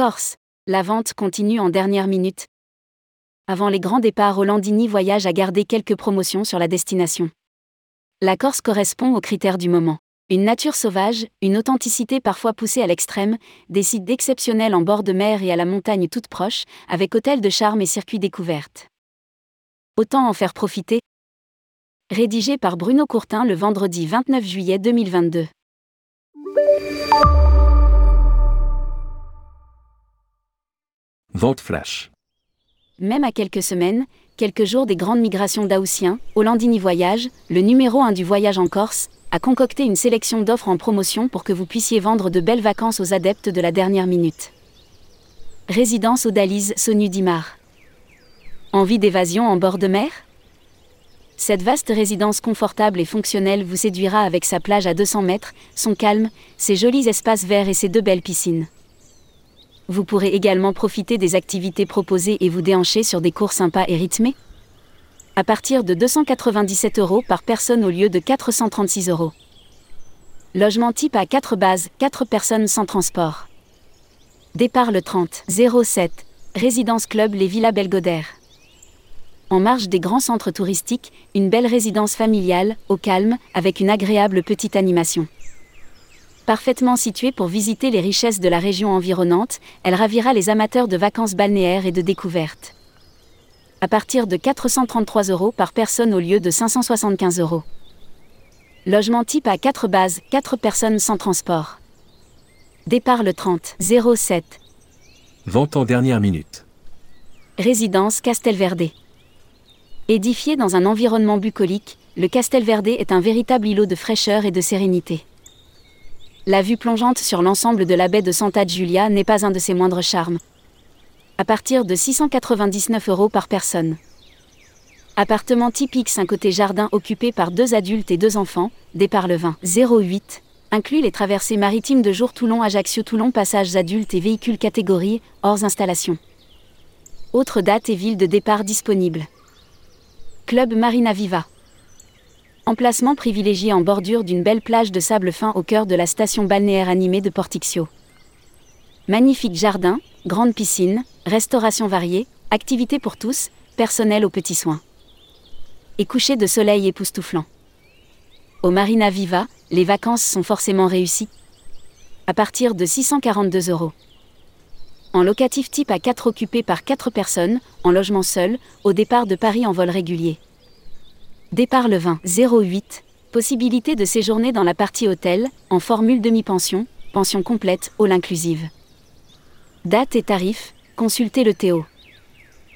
Corse. La vente continue en dernière minute. Avant les grands départs, Rolandini Voyage a gardé quelques promotions sur la destination. La Corse correspond aux critères du moment. Une nature sauvage, une authenticité parfois poussée à l'extrême, des sites exceptionnels en bord de mer et à la montagne toute proche, avec hôtels de charme et circuits découvertes. Autant en faire profiter. Rédigé par Bruno Courtin le vendredi 29 juillet 2022. Flash. Même à quelques semaines, quelques jours des grandes migrations d'Aoussiens, Hollandini Voyage, le numéro 1 du voyage en Corse, a concocté une sélection d'offres en promotion pour que vous puissiez vendre de belles vacances aux adeptes de la dernière minute. Résidence Odalise Sonu Dimar. Envie d'évasion en bord de mer? Cette vaste résidence confortable et fonctionnelle vous séduira avec sa plage à 200 mètres, son calme, ses jolis espaces verts et ses deux belles piscines. Vous pourrez également profiter des activités proposées et vous déhancher sur des cours sympas et rythmés à partir de 297 euros par personne au lieu de 436 euros. Logement type à 4 bases, 4 personnes sans transport. Départ le 30 07. Résidence Club Les Villas Belgodère. En marge des grands centres touristiques, une belle résidence familiale, au calme, avec une agréable petite animation. Parfaitement située pour visiter les richesses de la région environnante, elle ravira les amateurs de vacances balnéaires et de découvertes à partir de 433 euros par personne au lieu de 575 euros. Logement type à 4 bases, 4 personnes sans transport. Départ le 30 07. Vente en dernière minute. Résidence Castelverde. Édifié dans un environnement bucolique, le Castelverde est un véritable îlot de fraîcheur et de sérénité. La vue plongeante sur l'ensemble de la baie de Santa Giulia n'est pas un de ses moindres charmes à partir de 699 euros par personne. Appartement typique 5 côté jardin occupé par deux adultes et deux enfants, départ le 20 08, inclut les traversées maritimes de jour Toulon-Ajaccio-Toulon passages adultes et véhicules catégorie, hors installation. Autre date et ville de départ disponible. Club Marina Viva. Emplacement privilégié en bordure d'une belle plage de sable fin au cœur de la station balnéaire animée de Portixio. Magnifique jardin, grande piscine, restauration variée, activités pour tous, personnel aux petits soins. Et coucher de soleil époustouflant. Au Marina Viva, les vacances sont forcément réussies. À partir de 642 euros. En locatif type à 4 occupés par 4 personnes, en logement seul, au départ de Paris en vol régulier. Départ le 20 08. Possibilité de séjourner dans la partie hôtel, en formule demi-pension, pension complète, all inclusive. Date et tarifs, consultez le Théo.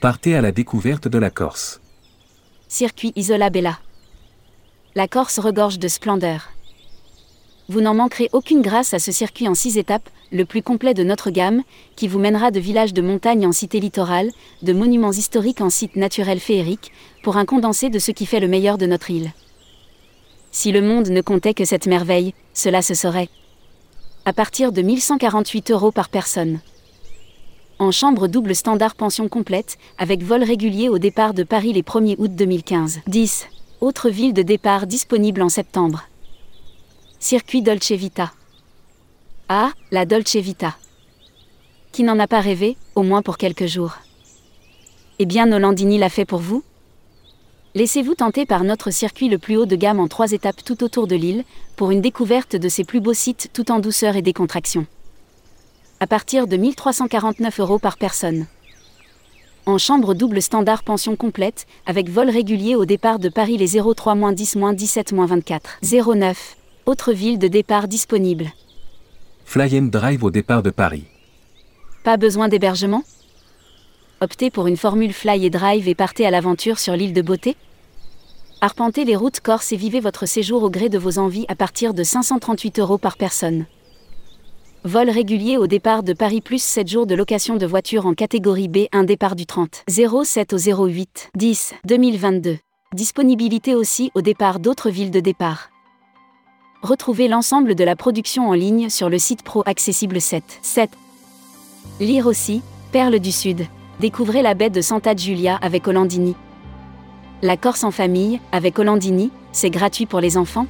Partez à la découverte de la Corse. Circuit Isola Bella. La Corse regorge de splendeur. Vous n'en manquerez aucune grâce à ce circuit en six étapes, le plus complet de notre gamme, qui vous mènera de villages de montagne en cité littorale, de monuments historiques en sites naturels féeriques, pour un condensé de ce qui fait le meilleur de notre île. Si le monde ne comptait que cette merveille, cela se saurait. À partir de 1148 euros par personne en chambre double standard pension complète, avec vol régulier au départ de Paris les 1er août 2015. 10. Autre ville de départ disponible en septembre. Circuit Dolce Vita. Ah, la Dolce Vita. Qui n'en a pas rêvé, au moins pour quelques jours Eh bien, Nolandini l'a fait pour vous Laissez-vous tenter par notre circuit le plus haut de gamme en trois étapes tout autour de l'île, pour une découverte de ses plus beaux sites tout en douceur et décontraction à partir de 1349 euros par personne. En chambre double standard pension complète, avec vol régulier au départ de Paris les 03-10-17-24. 09. Autre ville de départ disponible. Fly and Drive au départ de Paris. Pas besoin d'hébergement? Optez pour une formule Fly et Drive et partez à l'aventure sur l'île de Beauté Arpentez les routes corse et vivez votre séjour au gré de vos envies à partir de 538 euros par personne. Vol régulier au départ de Paris plus 7 jours de location de voiture en catégorie B, un départ du 30 07 au 08 10 2022. Disponibilité aussi au départ d'autres villes de départ. Retrouvez l'ensemble de la production en ligne sur le site pro accessible 7. 7. Lire aussi, Perles du Sud. Découvrez la baie de Santa Giulia avec Hollandini. La Corse en famille, avec Hollandini, c'est gratuit pour les enfants